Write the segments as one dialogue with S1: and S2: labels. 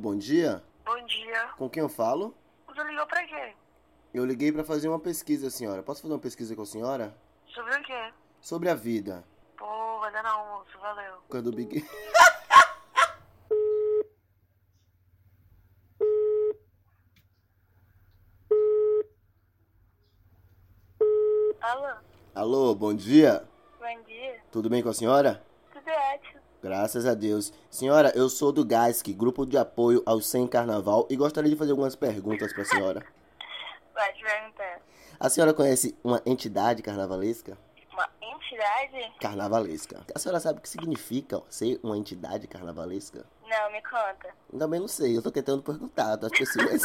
S1: Bom dia?
S2: Bom dia.
S1: Com quem eu falo?
S2: Você ligou pra quê?
S1: Eu liguei pra fazer uma pesquisa, senhora. Posso fazer uma pesquisa com a senhora?
S2: Sobre o quê?
S1: Sobre a vida.
S2: Pô, vai dar não, moço. Valeu.
S1: Quando o Big...
S2: Alô?
S1: Alô, bom dia?
S2: Bom dia.
S1: Tudo bem com a senhora? Graças a Deus. Senhora, eu sou do GASC, Grupo de Apoio ao Sem Carnaval, e gostaria de fazer algumas perguntas pra senhora.
S2: Pode perguntar.
S1: A senhora conhece uma entidade carnavalesca?
S2: Uma entidade?
S1: Carnavalesca. A senhora sabe o que significa ser uma entidade carnavalesca?
S2: Não, me conta.
S1: Também não sei, eu tô tentando perguntar das pessoas.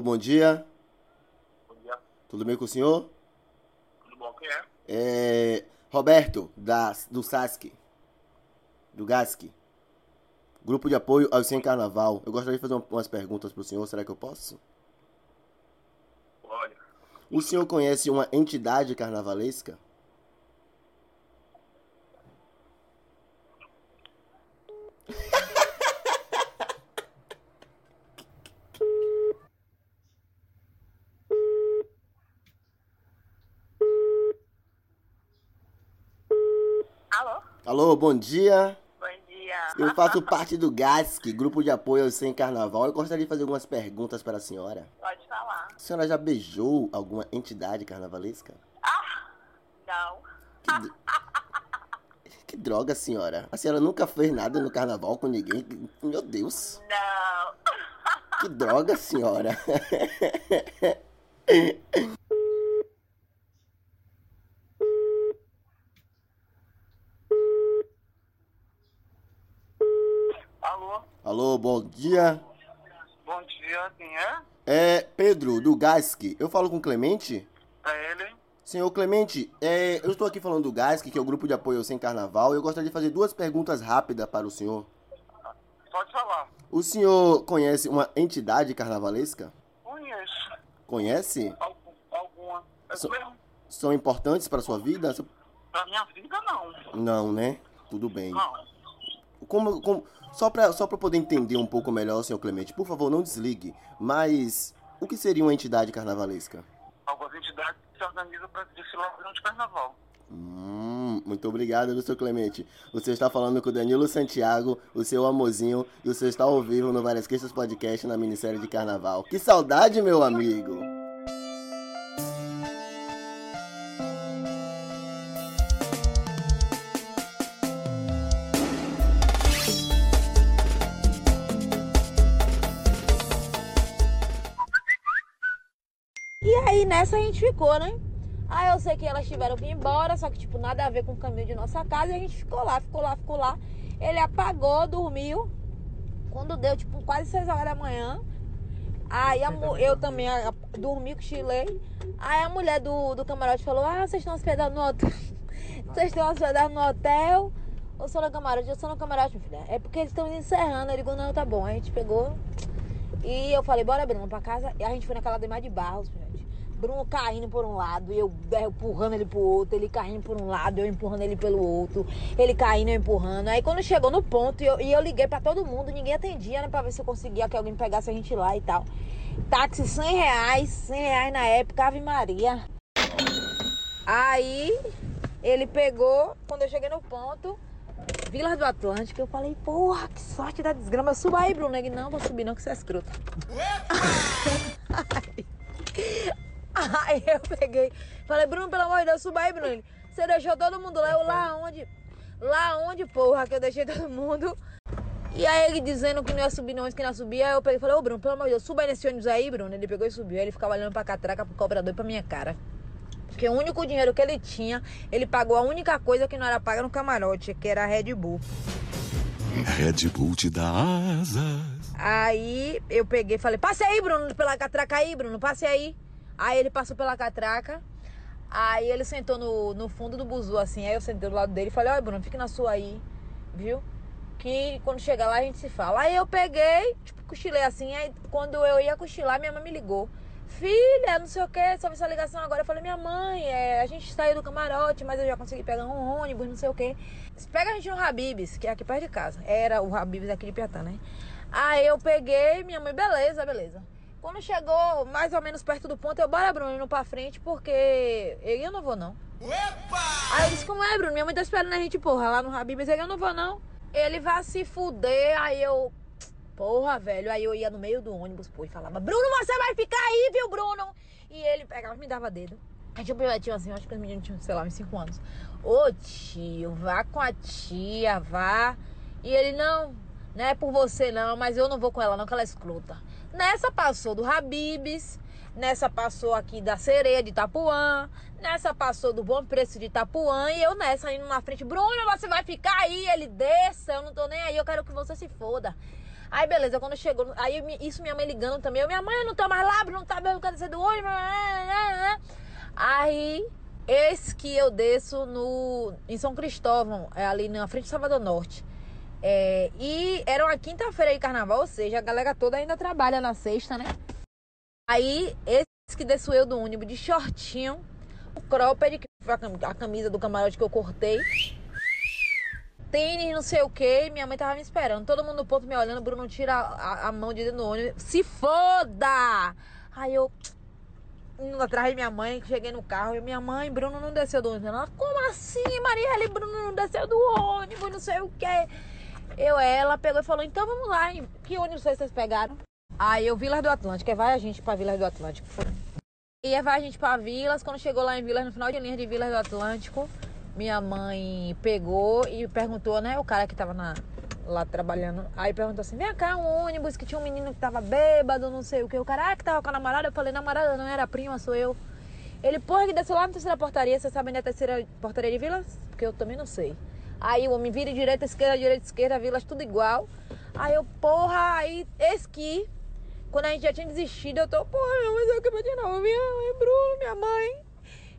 S3: Alô,
S1: bom dia.
S3: bom dia.
S1: Tudo bem com o senhor?
S3: Tudo bom? Quem é?
S1: É. Roberto, da, do SASC. Do GASC. Grupo de apoio ao Sem Carnaval. Eu gostaria de fazer uma- umas perguntas pro senhor, será que eu posso?
S3: Olha,
S1: O senhor conhece uma entidade carnavalesca?
S2: Alô?
S1: Bom dia.
S2: Bom dia.
S1: Eu faço parte do GASC, Grupo de Apoio ao Sem Carnaval. Eu gostaria de fazer algumas perguntas para a senhora.
S2: Pode falar.
S1: A senhora já beijou alguma entidade carnavalesca?
S2: Não.
S1: Que, que droga, senhora. A senhora nunca fez nada no carnaval com ninguém? Meu Deus.
S2: Não.
S1: Que droga, senhora.
S3: alô,
S1: bom dia.
S3: bom dia, quem é?
S1: É Pedro, do GASC. Eu falo com o Clemente?
S3: É ele?
S1: Senhor Clemente, é, eu estou aqui falando do GASC, que é o grupo de apoio Sem Carnaval. Eu gostaria de fazer duas perguntas rápidas para o senhor.
S3: Pode falar.
S1: O senhor conhece uma entidade carnavalesca?
S3: Conheço.
S1: Conhece?
S3: Algum, alguma. É
S1: So-
S3: mesmo?
S1: São importantes para sua vida?
S3: Pra minha vida, não.
S1: Não, né? Tudo bem.
S3: Não.
S1: Como, como, só para só pra poder entender um pouco melhor, senhor Clemente, por favor, não desligue. Mas o que seria uma entidade carnavalesca?
S3: Algumas entidades que se organizam para desfilar o carnaval.
S1: Hum, muito obrigado, seu Clemente. Você está falando com o Danilo Santiago, o seu amorzinho, e você está ao vivo no Várias Queixas Podcast na minissérie de carnaval. Que saudade, meu amigo!
S4: Nessa a gente ficou, né? Aí eu sei que elas tiveram que ir embora, só que tipo nada a ver com o caminho de nossa casa, e a gente ficou lá, ficou lá, ficou lá. Ele apagou, dormiu. Quando deu tipo quase 6 horas da manhã, aí a eu também a- dormi, cochilei. Aí a mulher do, do camarote falou: Ah, vocês estão hospedados no hotel? Vocês estão hospedados no hotel? Ou só no camarote? Eu sou no camarote, minha filha. É porque eles estão encerrando. Ele falou: Não, tá bom. Aí a gente pegou, e eu falei, bora, Bruno, pra casa. E a gente foi naquela demais de Barros, gente. Bruno caindo por um lado, eu eu empurrando ele pro outro, ele caindo por um lado, eu empurrando ele pelo outro, ele caindo, eu empurrando. Aí quando chegou no ponto, eu, e eu liguei pra todo mundo, ninguém atendia, né? Pra ver se eu conseguia que alguém pegasse a gente lá e tal. Táxi 100 reais, 100 reais na época, Ave Maria. Aí ele pegou, quando eu cheguei no ponto, Vila do Atlântico, eu falei, porra, que sorte da desgrama. Eu subo aí, Bruno. Ele, não, vou subir não, que você é escroto. Aí eu peguei, falei, Bruno, pelo amor de Deus, suba aí, Bruno. Você deixou todo mundo lá, eu lá onde? Lá onde, porra, que eu deixei todo mundo. E aí ele dizendo que não ia subir, não, que não ia subir. Aí eu peguei e falei, ô Bruno, pelo amor de Deus, suba aí nesse ônibus aí, Bruno. Ele pegou e subiu. Aí ele ficava olhando pra catraca, pro cobrador e pra minha cara. Porque o único dinheiro que ele tinha, ele pagou a única coisa que não era paga no camarote, que era a Red Bull.
S5: Red Bull te dá asas.
S4: Aí eu peguei e falei, passe aí, Bruno, pela catraca aí, Bruno, passe aí. Aí ele passou pela catraca. Aí ele sentou no, no fundo do buzu, assim. Aí eu sentei do lado dele e falei, olha, Bruno, fique na sua aí, viu? Que quando chegar lá a gente se fala. Aí eu peguei, tipo, cochilei assim. Aí quando eu ia cochilar, minha mãe me ligou. Filha, não sei o que, só essa ligação agora. Eu falei, minha mãe, é, a gente saiu do camarote, mas eu já consegui pegar um ônibus, não sei o que. Pega a gente no Habibs, que é aqui perto de casa. Era o Habibs aqui de Piatã, né? Aí eu peguei, minha mãe, beleza, beleza. Quando chegou mais ou menos perto do ponto, eu, bora, Bruno, indo pra frente, porque eu não vou, não. Aí eu disse, como é, Bruno? Minha mãe tá esperando a gente, porra, lá no Habibs, eu não vou, não. Ele vai se fuder, aí eu, porra, velho. Aí eu ia no meio do ônibus, pô, e falava, Bruno, você vai ficar aí, viu, Bruno? E ele pegava e me dava dedo. Aí tipo, eu tinha assim, acho que os meninos tinham, sei lá, uns 5 anos. Ô tio, vá com a tia, vá. E ele, não, não é por você não, mas eu não vou com ela não, que ela é escrota. Nessa passou do Habibs, nessa passou aqui da Sereia de Itapuã, nessa passou do Bom Preço de Itapuã e eu nessa indo na frente, Bruno, você vai ficar aí, ele desça, eu não tô nem aí, eu quero que você se foda. Aí beleza, quando chegou, aí isso minha mãe ligando também, eu, minha mãe não tá mais lá, não tá vendo o do ônibus. Aí, eis que eu desço no, em São Cristóvão, é ali na frente do Salvador Norte. É, e era uma quinta-feira de carnaval, ou seja, a galera toda ainda trabalha na sexta, né? Aí, esse que desço eu do ônibus de shortinho, o cropped, que foi a camisa do camarote que eu cortei. Tênis, não sei o que, minha mãe tava me esperando. Todo mundo no ponto me olhando, Bruno tira a, a mão de dentro do ônibus. Se foda! Aí eu indo atrás de minha mãe, cheguei no carro e minha mãe, Bruno não desceu do ônibus. Ela, como assim, Marielle? Bruno não desceu do ônibus, não sei o que. Eu, ela pegou e falou, então vamos lá, que ônibus vocês pegaram? Aí eu, Vilas do Atlântico, aí vai a gente pra Vilas do Atlântico. E vai a gente pra Vilas, quando chegou lá em Vilas, no final de linha de Vilas do Atlântico, minha mãe pegou e perguntou, né, o cara que tava na, lá trabalhando, aí perguntou assim, vem cá, um ônibus que tinha um menino que tava bêbado, não sei o que, o cara, ah, que tava com a namorada, eu falei, namorada não era prima, sou eu. Ele, porra, que desceu lá na terceira portaria, você sabe onde é a terceira portaria de Vilas? Porque eu também não sei. Aí o homem vira direita, esquerda, direita, esquerda, Vilas, tudo igual. Aí eu, porra, aí esqui. Quando a gente já tinha desistido, eu tô, porra, mas eu acabei de novo. Minha mãe, Bruno, minha mãe.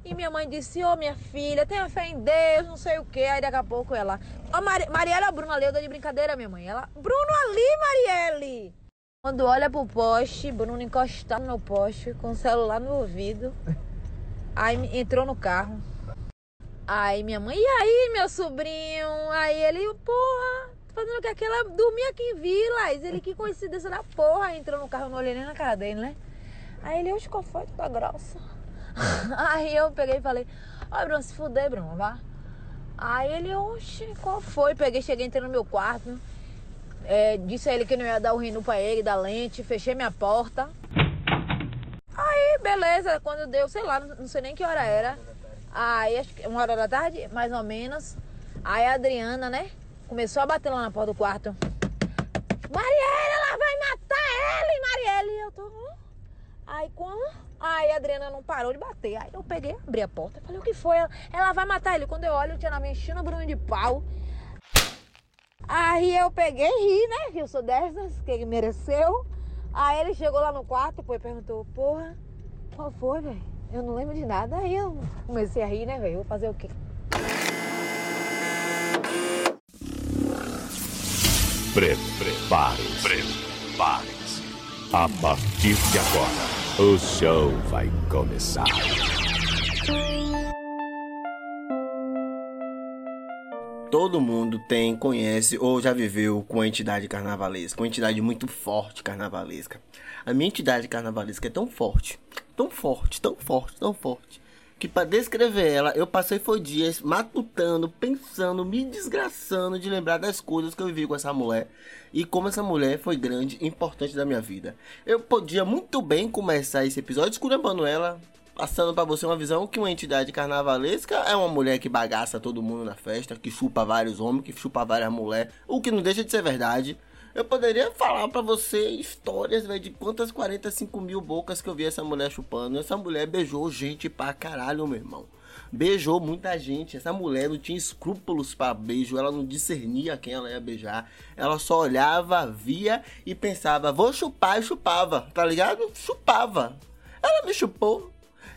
S4: E minha mãe disse, ô oh, minha filha, tenha fé em Deus, não sei o que. Aí daqui a pouco ela, ó, oh, Mar Mariela, Bruno ali, eu dou de brincadeira, minha mãe. Ela, Bruno ali, Marielle. Quando olha pro poste, Bruno encostado no poste, com o celular no ouvido. Aí entrou no carro. Aí minha mãe, e aí, meu sobrinho? Aí ele, porra, fazendo o que aquela dormia aqui em Vilas. Ele que coincidência da porra, entrou no carro, não olhei nem na cara dele, né? Aí ele, oxe, qual foi? Tá grossa. Aí eu peguei e falei, ó, Bruno, se fuder, Bruno, vá. Aí ele, oxe, qual foi? Peguei, cheguei, entrei no meu quarto. É, disse a ele que não ia dar o rinu pra ele, da lente, fechei minha porta. Aí, beleza, quando deu, sei lá, não sei nem que hora era. Aí, acho que uma hora da tarde, mais ou menos. Aí a Adriana, né, começou a bater lá na porta do quarto. Marielle, ela vai matar ele, Marielle. Eu tô. Aí quando. Aí a Adriana não parou de bater. Aí eu peguei, abri a porta e falei, o que foi? Ela, ela vai matar ele. Quando eu olho, eu tinha na minha enchendo o Bruno de pau. Aí eu peguei e ri, né? Que eu sou dessas, que ele mereceu. Aí ele chegou lá no quarto pô, e perguntou, porra, qual foi, velho? Eu não lembro de nada. Aí eu comecei a rir, né, velho? Vou fazer o quê?
S5: Prepare-se. Prepare-se. A partir de agora, o show vai começar.
S1: Todo mundo tem, conhece ou já viveu com a entidade carnavalesca, uma entidade muito forte carnavalesca. A minha entidade carnavalesca é tão forte, tão forte, tão forte, tão forte, que para descrever ela, eu passei foi dias matutando, pensando, me desgraçando de lembrar das coisas que eu vivi com essa mulher e como essa mulher foi grande e importante da minha vida. Eu podia muito bem começar esse episódio esculhambando ela, passando para você uma visão que uma entidade carnavalesca é uma mulher que bagaça todo mundo na festa, que chupa vários homens, que chupa várias mulheres, o que não deixa de ser verdade. Eu poderia falar para você histórias, véio, de quantas 45 mil bocas que eu vi essa mulher chupando. Essa mulher beijou gente pra caralho, meu irmão. Beijou muita gente. Essa mulher não tinha escrúpulos para beijo. Ela não discernia quem ela ia beijar. Ela só olhava, via e pensava: vou chupar e chupava. Tá ligado? Chupava. Ela me chupou.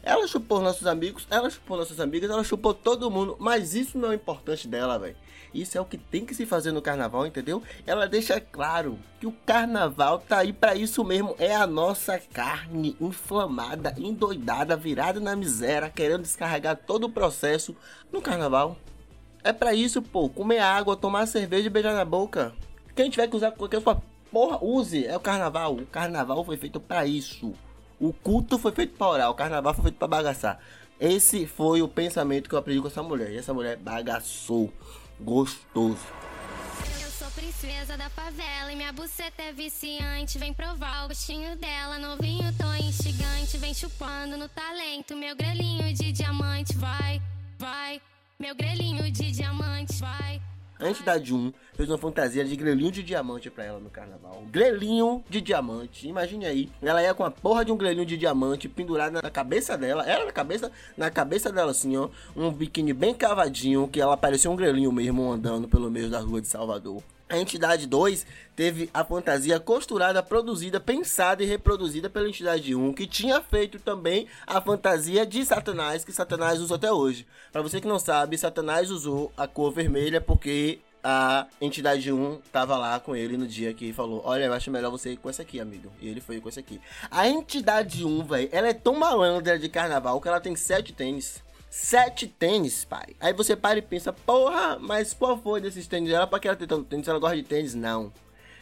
S1: Ela chupou nossos amigos, ela chupou nossas amigas, ela chupou todo mundo. Mas isso não é importante dela, velho. Isso é o que tem que se fazer no carnaval, entendeu? Ela deixa claro que o carnaval tá aí para isso mesmo. É a nossa carne inflamada, endoidada, virada na miséria, querendo descarregar todo o processo no carnaval. É para isso, pô. Comer água, tomar cerveja e beijar na boca. Quem tiver que usar qualquer coisa, porra, use. É o carnaval. O carnaval foi feito para isso. O culto foi feito para orar. O carnaval foi feito para bagaçar. Esse foi o pensamento que eu aprendi com essa mulher. E essa mulher bagaçou gostoso.
S6: Eu sou princesa da favela e minha buceta é viciante. Vem provar o gostinho dela, novinho, tão instigante. Vem chupando no talento, meu grelhinho de diamante. Vai, vai, meu grelhinho de diamante. Vai.
S1: A entidade 1 fez uma fantasia de grelhinho de diamante pra ela no carnaval. Grelhinho de diamante. Imagine aí. Ela ia com a porra de um grelhinho de diamante pendurado na cabeça dela. Era na cabeça, na cabeça dela assim, ó. Um biquíni bem cavadinho, que ela parecia um grelhinho mesmo andando pelo meio da rua de Salvador. A entidade 2 teve a fantasia costurada, produzida, pensada e reproduzida pela entidade 1, que tinha feito também a fantasia de Satanás, que Satanás usa até hoje. Para você que não sabe, Satanás usou a cor vermelha porque a entidade 1 tava lá com ele no dia que falou: Olha, eu acho melhor você ir com essa aqui, amigo. E ele foi com essa aqui. A entidade 1, velho, ela é tão malandra de carnaval que ela tem sete tênis sete tênis, pai. Aí você para e pensa, porra, mas qual foi desses tênis? Ela pra que ela tem tanto tênis? Ela gosta de tênis? Não.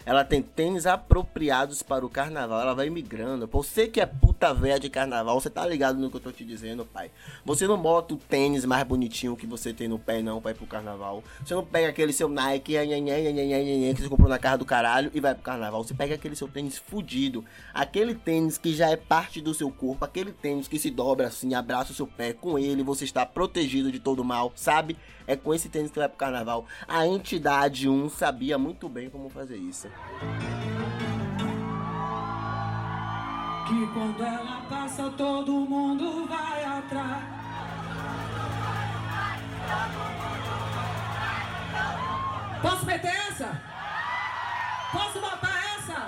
S1: Ela tem tênis apropriados para o carnaval. Ela vai migrando. Você que é puta velha de carnaval, você tá ligado no que eu tô te dizendo, pai. Você não bota o tênis mais bonitinho que você tem no pé, não, pra ir pro carnaval. Você não pega aquele seu Nike que você comprou na casa do caralho e vai pro carnaval. Você pega aquele seu tênis fudido. Aquele tênis que já é parte do seu corpo. Aquele tênis que se dobra assim, abraça o seu pé. Com ele você está protegido de todo mal, sabe? É com esse tênis que vai pro carnaval. A entidade 1 sabia muito bem como fazer isso.
S7: Que quando ela passa, todo mundo vai atrás. Posso meter essa? Posso botar essa?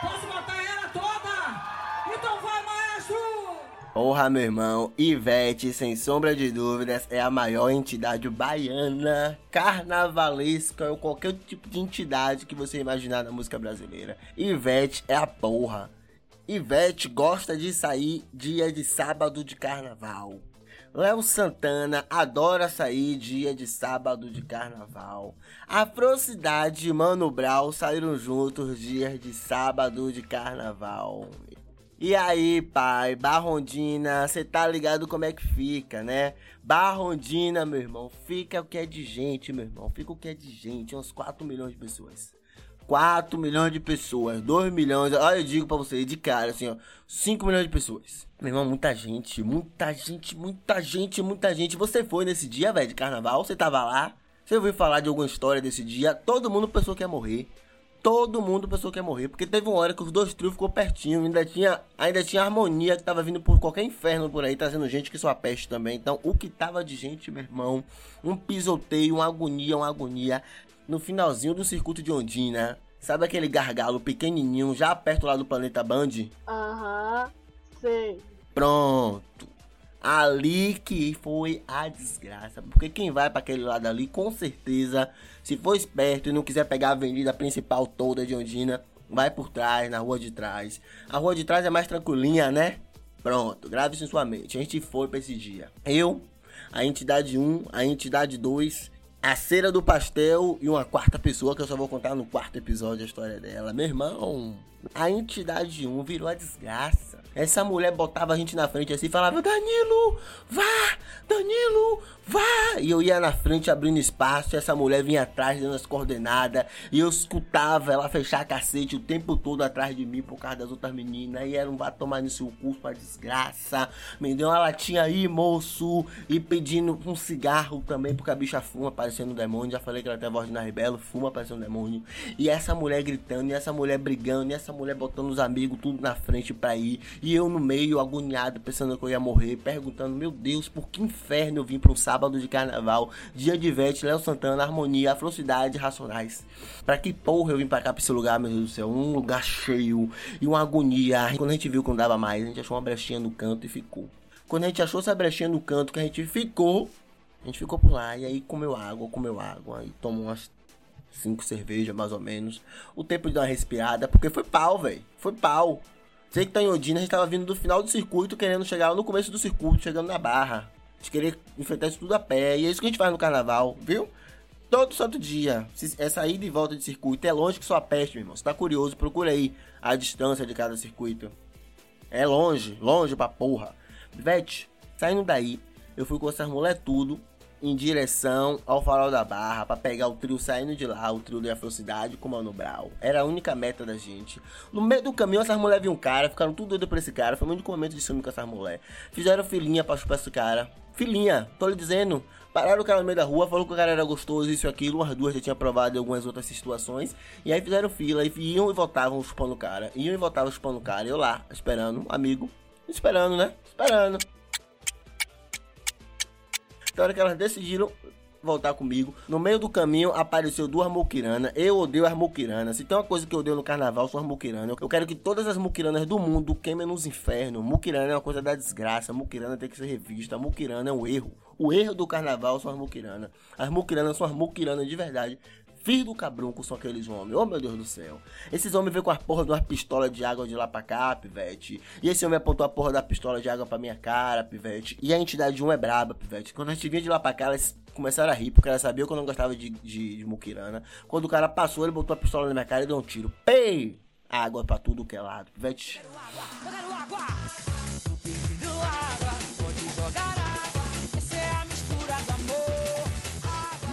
S7: Posso botar ela toda? Então vai,
S1: Porra, meu irmão, Ivete, sem sombra de dúvidas, é a maior entidade baiana, carnavalesca ou qualquer tipo de entidade que você imaginar na música brasileira. Ivete é a porra. Ivete gosta de sair dia de sábado de carnaval. Léo Santana adora sair dia de sábado de carnaval. Afrocidade e Mano Brown saíram juntos dias de sábado de carnaval. E aí, pai, Barrondina, você tá ligado como é que fica, né? Barrondina, meu irmão, fica o que é de gente, meu irmão. Fica o que é de gente, uns 4 milhões de pessoas. 4 milhões de pessoas, 2 milhões, olha, eu digo pra você, de cara, assim, ó, 5 milhões de pessoas. Meu irmão, muita gente, muita gente, muita gente, muita gente. Você foi nesse dia, velho, de carnaval? Você tava lá? Você ouviu falar de alguma história desse dia? Todo mundo pensou que ia morrer todo mundo pensou que ia morrer, porque teve uma hora que os dois trios ficou pertinho, ainda tinha, ainda tinha harmonia que tava vindo por qualquer inferno por aí, trazendo gente que sua peste também. Então, o que tava de gente, meu irmão, um pisoteio, uma agonia, uma agonia. No finalzinho do circuito de Ondina, sabe aquele gargalo pequenininho, já perto lá do planeta Band?
S4: Aham, sei.
S1: Pronto. Ali que foi a desgraça. Porque quem vai para aquele lado ali, com certeza, se for esperto e não quiser pegar a avenida principal toda de Ondina, vai por trás, na rua de trás. A rua de trás é mais tranquilinha, né? Pronto, grave isso em sua mente. A gente foi pra esse dia. Eu, a entidade 1, a entidade 2, a cera do pastel e uma quarta pessoa que eu só vou contar no quarto episódio a história dela. Meu irmão, a entidade 1 virou a desgraça. Essa mulher botava a gente na frente assim e falava: Danilo, vá! Danilo, vá! E eu ia na frente abrindo espaço. Essa mulher vinha atrás dando as coordenadas. E eu escutava ela fechar a cacete o tempo todo atrás de mim por causa das outras meninas. E era um vá tomar no seu curso pra desgraça. Me deu uma latinha aí, moço. E pedindo um cigarro também, porque a bicha fuma parecendo um demônio. Já falei que ela tem a voz de Naribelo, fuma parecendo um demônio. E essa mulher gritando, e essa mulher brigando, e essa essa mulher botando os amigos tudo na frente pra ir. E eu no meio, agoniado, pensando que eu ia morrer, perguntando, meu Deus, por que inferno eu vim pra um sábado de carnaval? Dia de Vete, Léo Santana, Harmonia, Afrocidade, Racionais. Pra que porra eu vim pra cá, pra esse lugar, meu Deus do céu? Um lugar cheio e uma agonia. Quando a gente viu que não dava mais, a gente achou uma brechinha no canto e ficou. Quando a gente achou essa brechinha no canto que a gente ficou, a gente ficou por lá e aí comeu água, comeu água e tomou umas cinco cervejas mais ou menos. O tempo de dar uma respirada, porque foi pau, velho. Foi pau. Sei que tá em Odina, a gente tava vindo do final do circuito, querendo chegar no começo do circuito, chegando na barra. A gente queria enfrentar isso tudo a pé. E é isso que a gente faz no carnaval, viu? Todo santo dia. Essa ida e volta de circuito é longe que sua peste, meu irmão. Se tá curioso, procura aí a distância de cada circuito. É longe, longe pra porra. Vete, saindo daí, eu fui com essas mulher tudo em direção ao Farol da Barra para pegar o trio saindo de lá, o trio de Afrocidade com o Mano Brau. Era a única meta da gente. No meio do caminho, essas mulheres viram um cara, ficaram tudo doido por esse cara. Foi o único momento de ciúme com essas mulheres. Fizeram filhinha pra chupar esse cara. Filhinha, tô lhe dizendo. Pararam o cara no meio da rua, falou que o cara era gostoso, isso e aquilo. As duas já tinham provado em algumas outras situações. E aí fizeram fila, e iam e voltavam chupando o cara. Iam e voltavam chupando o cara. Eu lá, esperando, amigo. Esperando, né? Esperando. Hora que elas decidiram voltar comigo, no meio do caminho apareceu duas muquiranas. Eu odeio as muquiranas. Se tem uma coisa que eu odeio no carnaval, são as muquiranas. Eu quero que todas as muquiranas do mundo queimem nos infernos. Muquirana é uma coisa da desgraça. Muquirana tem que ser revista. Muquirana é um erro. O erro do carnaval são as muquiranas. As muquiranas são as muquiranas de verdade. Filho do cabrunco são aqueles homens. Oh, meu Deus do céu. Esses homens vêm com a porra de uma pistola de água de lá pra cá, pivete. E esse homem apontou a porra da pistola de água pra minha cara, pivete. E a entidade 1 é braba, pivete. Quando a gente vinha de lá pra cá, elas começaram a rir, porque elas sabiam que eu não gostava de, de, de muquirana. Quando o cara passou, ele botou a pistola na minha cara e deu um tiro. Pei! Água pra tudo que é lado, pivete.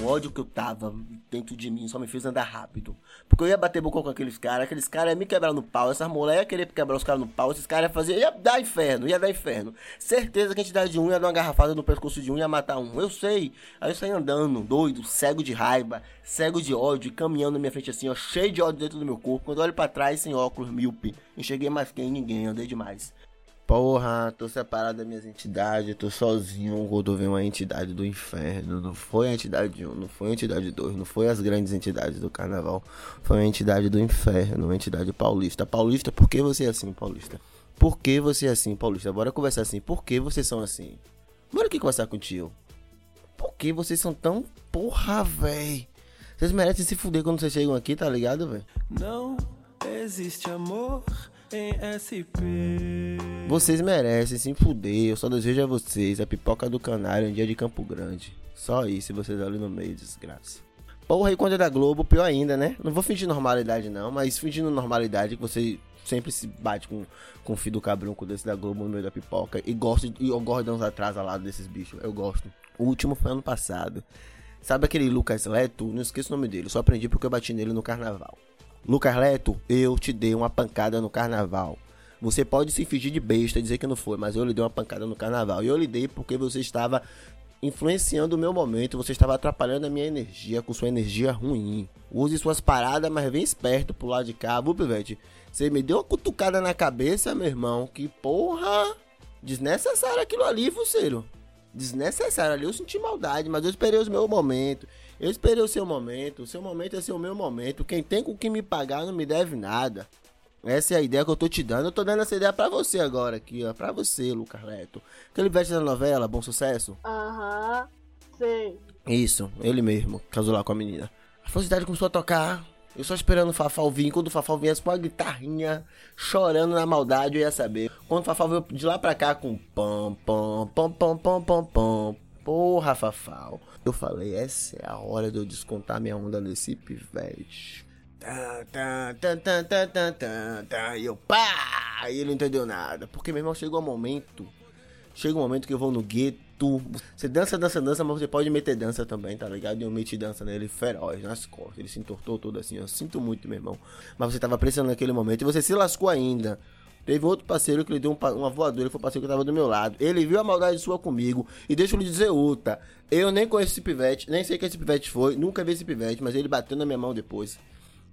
S1: O ódio que eu tava dentro de mim só me fez andar rápido. Porque eu ia bater boca com aqueles caras, aqueles caras iam me quebrar no pau, essas mulheres iam querer quebrar os caras no pau, esses caras iam fazer, ia dar inferno, ia dar inferno. Certeza que a entidade de um ia dar uma garrafada no pescoço de um ia matar um. Eu sei. Aí eu saí andando, doido, cego de raiva, cego de ódio, caminhando na minha frente assim, ó, cheio de ódio dentro do meu corpo. Quando eu olho pra trás, sem óculos, míope. Enxerguei mais quem ninguém, andei demais. Porra, tô separado das minhas entidades, tô sozinho quando vem uma entidade do inferno. Não foi a entidade 1, não foi a entidade 2, não foi as grandes entidades do carnaval. Foi a entidade do inferno, uma entidade paulista. Paulista, por que você é assim, paulista? Por que você é assim, paulista? Bora conversar assim. Por que vocês são assim? Bora aqui conversar contigo. Por que vocês são tão. Porra, véi. Vocês merecem se fuder quando vocês chegam aqui, tá ligado, véi?
S8: Não existe amor em SP.
S1: Vocês merecem se fuder. Eu só desejo a vocês a pipoca do canário um dia de Campo Grande. Só isso, vocês ali no meio, desgraça. Porra, e quando é da Globo, pior ainda, né? Não vou fingir normalidade, não, mas fingindo normalidade que você sempre se bate com, com o filho do cabrunco desse da Globo no meio da pipoca. E gosto e eu gosto de uns atrás ao lado desses bichos. Eu gosto. O último foi ano passado. Sabe aquele Lucas Leto? Não esqueço o nome dele. Só aprendi porque eu bati nele no carnaval. Lucas Leto, eu te dei uma pancada no carnaval. Você pode se fingir de besta, dizer que não foi, mas eu lhe dei uma pancada no carnaval. E eu lhe dei porque você estava influenciando o meu momento, você estava atrapalhando a minha energia com sua energia ruim. Use suas paradas, mas vem esperto pro lado de cá, viu, Pivete? Você me deu uma cutucada na cabeça, meu irmão. Que porra! Desnecessário aquilo ali, Fuceiro. Desnecessário ali. Eu senti maldade, mas eu esperei o meu momento. Eu esperei o seu momento. O seu momento é ser o meu momento. Quem tem com que me pagar não me deve nada. Essa é a ideia que eu tô te dando. Eu tô dando essa ideia pra você agora aqui, ó. Pra você, Lucas Leto. Aquele veste da novela, Bom Sucesso?
S9: Aham, sei.
S1: Isso, ele mesmo. Casou lá com a menina. A felicidade começou a tocar. Eu só esperando o Fafal vir. Quando o Fafal viesse com uma guitarrinha, chorando na maldade, eu ia saber. Quando o Fafal veio de lá pra cá com pam, pam, pam, pam, pam, pam, pam. Porra, Fafal. Eu falei, essa é a hora de eu descontar minha onda nesse pivete. Tá, tá, tá, tá, tá, tá, tá, tá. E eu, pá! E ele não entendeu nada. Porque, meu irmão, chegou um momento. Chega um momento que eu vou no gueto. Você dança, dança, dança, mas você pode meter dança também, tá ligado? E eu meti dança nele feroz, nas costas. Ele se entortou todo assim. Eu sinto muito, meu irmão. Mas você tava pressionando naquele momento e você se lascou ainda. Teve outro parceiro que lhe deu um, uma voadora, foi o parceiro que tava do meu lado. Ele viu a maldade sua comigo. E deixa eu lhe dizer outra. Eu nem conheço esse pivete, nem sei que esse pivete foi, nunca vi esse pivete, mas ele bateu na minha mão depois.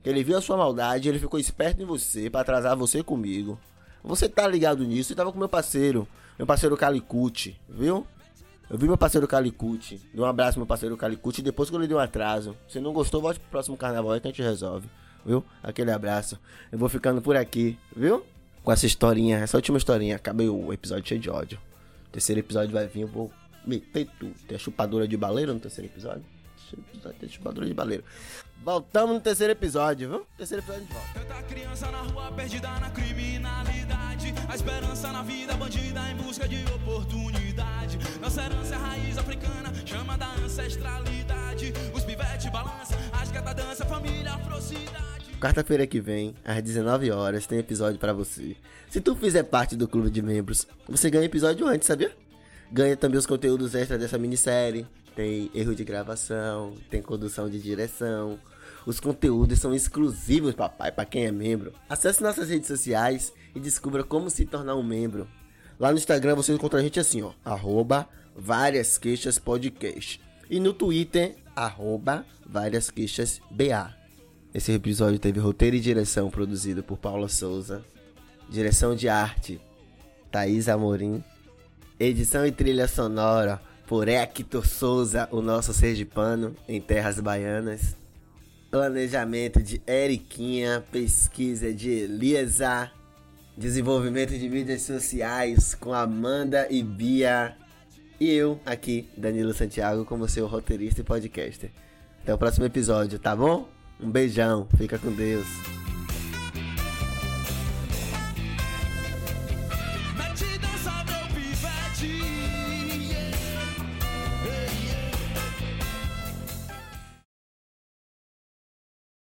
S1: Ele viu a sua maldade, ele ficou esperto em você pra atrasar você comigo. Você tá ligado nisso e tava com meu parceiro, meu parceiro Calicute, viu? Eu vi meu parceiro Calicute. Dei um abraço meu parceiro Calicute depois que eu lhe dei um atraso. Se não gostou, volte pro próximo carnaval aí que a gente resolve. Viu? Aquele abraço. Eu vou ficando por aqui, viu? Com essa historinha, essa última historinha. Acabei o episódio cheio de ódio. Terceiro episódio vai vir, eu vou meter tudo. Tem a chupadora de baleiro no terceiro episódio? Episódio tem chupadora de baleiro. Voltamos no terceiro episódio, viu? Terceiro episódio de volta.
S10: Tanta criança na rua perdida na criminalidade. A esperança na vida bandida em busca de oportunidade. Nossa herança é raiz africana, chama da ancestralidade. Os balançam, as gata dança, família, afrocidade.
S1: Quarta-feira que vem, às 19 horas, tem episódio pra você. Se tu fizer parte do clube de membros, você ganha episódio antes, sabia? Ganha também os conteúdos extras dessa minissérie. Tem erro de gravação, tem condução de direção. Os conteúdos são exclusivos, papai, para quem é membro. Acesse nossas redes sociais e descubra como se tornar um membro. Lá no Instagram você encontra a gente assim, ó, arroba várias queixas podcast. E no Twitter, arroba várias queixas BA. Esse episódio teve roteiro e direção produzido por Paula Souza. Direção de arte, Thaís Amorim. Edição e trilha sonora por Hector Souza, o nosso sergipano, em terras baianas. Planejamento de Eriquinha, pesquisa de Elisa, desenvolvimento de mídias sociais com Amanda e Bia. E eu, aqui, Danilo Santiago, como seu roteirista e podcaster. Até o próximo episódio, tá bom? Um beijão, fica com Deus.